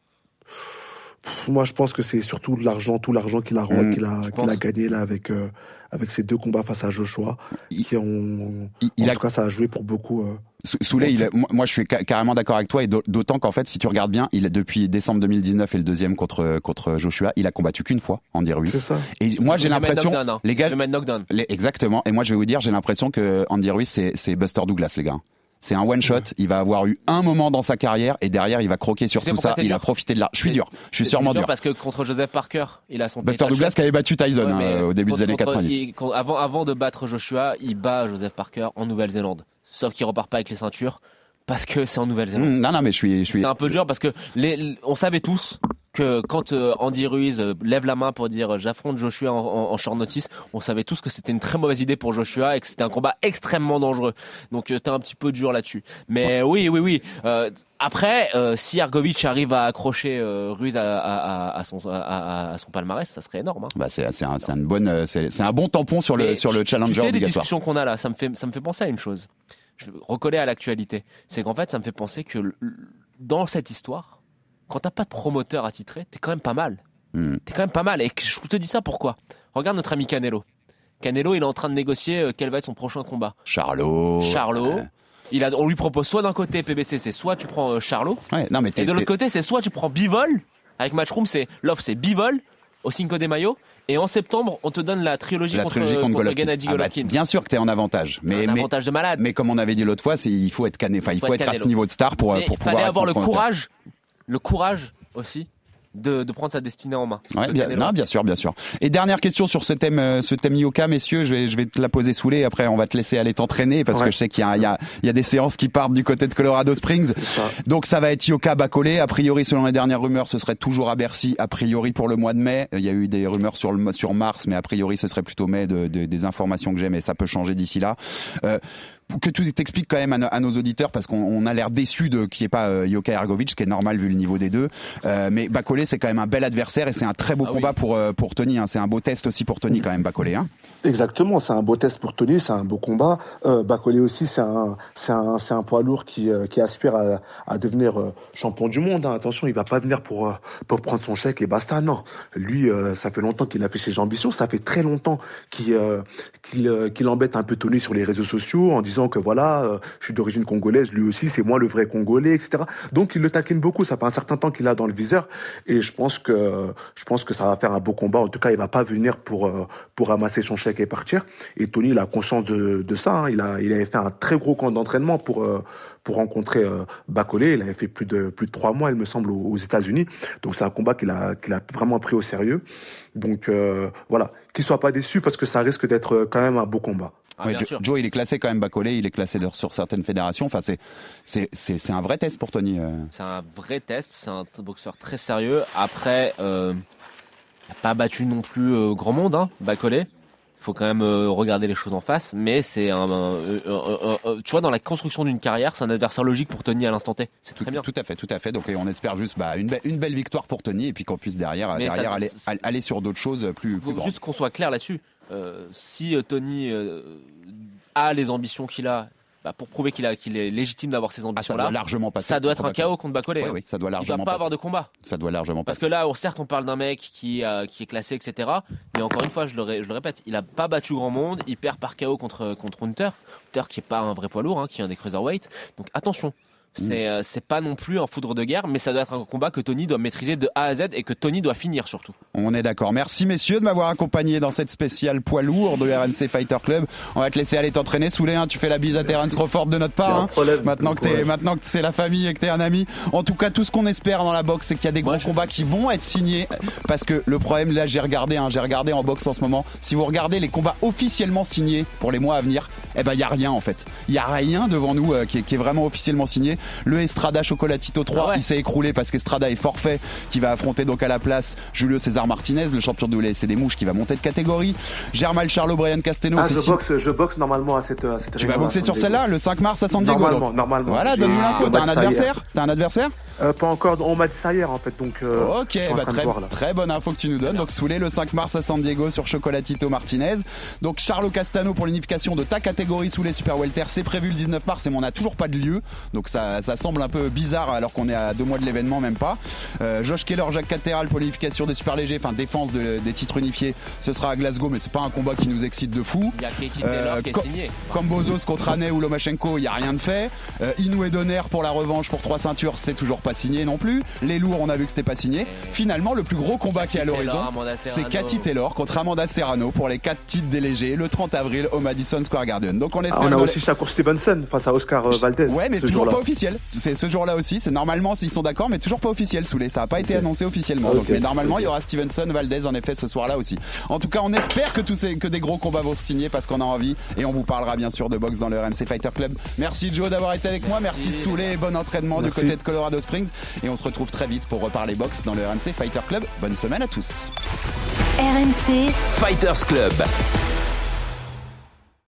Moi, je pense que c'est surtout l'argent, tout l'argent qu'il a, mmh, qu'il a, qu'il a gagné là avec euh, avec ses deux combats face à Joshua, qui ont, il, en a... tout cas, ça a joué pour beaucoup. Euh, Souley, il moi je suis carrément d'accord avec toi et d'autant qu'en fait, si tu regardes bien, il depuis décembre 2019 et le deuxième contre contre Joshua, il a combattu qu'une fois, Andy Ruiz. C'est ça. Et moi j'ai l'impression, hein. les gars, les, exactement. Et moi je vais vous dire, j'ai l'impression que Andy Ruiz c'est Buster Douglas, les gars. C'est un one shot. Il va avoir eu un moment dans sa carrière et derrière il va croquer sur tout ça. Il a profité de là. Je suis dur. Je suis sûrement dur. Parce que contre Joseph Parker, il a son. Buster Douglas qui avait battu Tyson hein, au début des années 90. avant, avant de battre Joshua, il bat Joseph Parker en Nouvelle-Zélande. Sauf qu'il repart pas avec les ceintures parce que c'est en Nouvelle-Zélande. Mmh, non, non, mais je suis, je suis. C'est un peu dur parce que les, on savait tous que quand euh, Andy Ruiz euh, lève la main pour dire euh, j'affronte Joshua en, en, short notice, on savait tous que c'était une très mauvaise idée pour Joshua et que c'était un combat extrêmement dangereux. Donc c'était un petit peu dur là-dessus. Mais oui, oui, oui. après, si Argovic arrive à accrocher Ruiz à, à, à, son, à, son palmarès, ça serait énorme. Hein. Bah c'est un, une bonne, c'est un bon tampon sur le sur le challenger tu sais, les discussions qu'on a là, ça me fait ça me fait penser à une chose. Je recoller à l'actualité. C'est qu'en fait, ça me fait penser que dans cette histoire quand t'as pas de promoteur attitré, t'es quand même pas mal. Hmm. T'es quand même pas mal. Et je te dis ça pourquoi? Regarde notre ami Canelo. Canelo, il est en train de négocier euh, quel va être son prochain combat. Charlot. Charlot. Il a, on lui propose soit d'un côté PBC, c'est soit tu prends euh, Charlot. Ouais, non, mais et de l'autre côté, c'est soit tu prends Bivol. Avec Matchroom, c'est l'offre, c'est Bivol au Cinco de Mayo. Et en septembre, on te donne la trilogie La contre, trilogie contre contre Golovkin. Gennady Ah bah, bien sûr que t'es en avantage. Mais, Un mais- avantage de malade. Mais comme on avait dit l'autre fois, c'est il faut être cané, il faut, être à ce niveau de star pour, Mais pour il pouvoir fallait être avoir le courage, le courage aussi de, de prendre sa destinée en main. Ouais, bien, Canelo. non, bien sûr, bien sûr. Et dernière question sur ce thème, euh, ce thème Yoka, messieurs, je vais, je vais te la poser sous les. Après, on va te laisser aller t'entraîner parce Ouais. que je sais qu'il y a, il y, a, il y a des séances qui partent du côté de Colorado Springs. Donc ça va être Yoka Bacolé. A priori, selon les dernières rumeurs, ce serait toujours à Bercy. A priori pour le mois de mai. Il y a eu des rumeurs sur le sur mars, mais a priori ce serait plutôt mai. De, de- des informations que j'ai, mais ça peut changer d'ici là. Euh, que tu t'expliques quand même à, no- à nos auditeurs parce qu'on on a l'air déçu de qu'il n'y ait pas euh, Yoka Ergovic, ce qui est normal vu le niveau des deux. Euh, mais Bacolé, c'est quand même un bel adversaire et c'est un très beau combat pour euh, pour Tony. hein. C'est un beau test aussi pour Tony quand même Bacolé. Hein. Exactement, c'est un beau test pour Tony, c'est un beau combat. Euh, Bacolé aussi, c'est un, c'est un, c'est un poids lourd qui, euh, qui aspire à, à devenir euh, champion du monde. hein. Attention, il va pas venir pour, euh, pour prendre son chèque et basta. Non, lui, euh, ça fait longtemps qu'il a fait ses ambitions. Ça fait très longtemps qu'il euh, qu'il euh, qu'il embête un peu Tony sur les réseaux sociaux en disant que voilà, euh, je suis d'origine congolaise, lui aussi, c'est moi le vrai Congolais, etc. Donc il le taquine beaucoup. Ça fait un certain temps qu'il a dans le viseur et je pense que je pense que ça va faire un beau combat. En tout cas, il va pas venir pour euh, pour ramasser son chèque et partir. Et Tony, il a conscience de, de ça. hein. Il a il avait fait un très gros camp d'entraînement pour euh, pour rencontrer euh, Bacolé. Il avait fait plus de plus de trois mois, il me semble, aux, aux États-Unis. Donc c'est un combat qu'il a qu'il a vraiment pris au sérieux. Donc euh, voilà, qu'il soit pas déçu parce que ça risque d'être euh, quand même un beau combat. Ah, Ouais, Joe, il est classé quand même Bacolé, il est classé de- sur certaines fédérations. Enfin, c'est c'est c'est c'est un vrai test pour Tony. euh. C'est un vrai test, c'est un boxeur très sérieux. Après, euh, il n'a pas battu non plus euh, grand monde, hein, Bacolé. Il faut quand même euh, regarder les choses en face, mais c'est un, un- tu vois, dans la construction d'une carrière, c'est un adversaire logique pour Tony à l'instant T. C'est Tout, bien. tout à fait, tout à fait. Donc on espère juste bah, une, be- une belle victoire pour Tony et puis qu'on puisse derrière, Mais derrière ça- aller, sur d'autres choses plus, Il plus faut grandes. juste qu'on soit clair là-dessus. Euh, si euh, Tony euh, a les ambitions qu'il a, bah, pour prouver qu'il est légitime d'avoir ces ambitions-là, Ah, doit largement passer ça doit être un chaos contre Bacolé. Oui, hein. oui, ça doit Il va largement pas passer. avoir de combat. Ça doit largement Parce que là, certes, on parle d'un mec qui, euh, qui est classé, etc. Mais encore une fois, je le, ré- je le répète, il a pas battu grand monde. Il perd par contre, contre Hunter. Hunter qui est pas un vrai poids lourd, hein, qui est un des cruiserweight. Donc attention. C'est euh, c'est pas non plus un foudre de guerre, mais ça doit être un combat que Tony doit maîtriser de A à Z et que Tony doit finir surtout. On est d'accord. Merci messieurs de m'avoir accompagné dans cette spéciale poids lourd de RMC Fighter Club. On va te laisser aller t'entraîner les 1. Tu fais la bise à Terence Crawford de notre part. hein. Maintenant que t'es, maintenant que c'est la famille et que t'es un ami. En tout cas, tout ce qu'on espère dans la boxe, c'est qu'il y a des gros combats qui vont être signés. Parce que le problème, là, j'ai regardé, hein, j'ai regardé en boxe en ce moment. Si vous regardez les combats officiellement signés pour les mois à venir, eh ben, il y a rien en fait. Il y a rien devant nous euh, qui, est, qui est vraiment officiellement signé. Le Estrada Chocolatito 3, il s'est écroulé parce qu'Estrada est forfait, qui va affronter donc à la place Julio César Martinez, le champion de l'UFC des mouches, qui va monter de catégorie. Germal Charles Brian Casteno, Ah, je si- boxe, je boxe normalement à cette, à cette tu vas boxer sur celle-là le 5 mars à San Diego. Normalement, donc. normalement. Voilà, donne-nous l'info. T'as un adversaire? T'as un adversaire? Euh, Pas encore, on m'a dit ça hier en fait, donc euh, Ok, bah très, voir là. très bonne info que tu nous donnes. Donc Soulé le 5 mars à San Diego sur Chocolatito Martinez. Donc Charlo Castano pour l'unification de ta catégorie sous les Super Welter, c'est prévu le 19 mars et on n'a toujours pas de lieu. Donc ça, ça semble un peu bizarre alors qu'on est à deux mois de l'événement, même pas. Euh, Josh Keller, Jacques Catteral pour l'unification des super légers, enfin défense de- des titres unifiés, ce sera à Glasgow, mais c'est pas un combat qui nous excite de fou. Il y a Katie Euh, Taylor qui est signé. Kambozos contre Ane ou Lomachenko, il n'y a rien de fait. Euh, Inoue Donner pour la revanche pour trois ceintures, c'est toujours pas signé non plus. Les lourds, on a vu que c'était pas signé. Finalement, le plus gros combat qui est à l'horizon, c'est. Cathy Taylor contre Amanda Serrano pour les quatre titres des légers le 30 avril au Madison Square Garden. Donc on Ah, espère on a aussi Shakur Stevenson face à Oscar euh, Valdez. Ouais, mais ce toujours pas officiel. C'est ce jour-là aussi. C'est normalement s'ils sont d'accord, mais toujours pas officiel. Sous les, ça a pas été annoncé officiellement. Donc, mais normalement, il y aura Stevenson, Valdez en effet ce soir-là aussi. En tout cas, on espère que tous ces, que des gros combats vont se signer parce qu'on a envie et on vous parlera bien sûr de boxe dans le RMC Fighter Club. Merci Joe d'avoir été avec moi. Merci Soulé. Bon entraînement Merci. du côté de Colorado Springs et on se retrouve très vite pour reparler boxe dans le RMC Fighter Club. Bonne semaine à tous. RMC Fighters Club.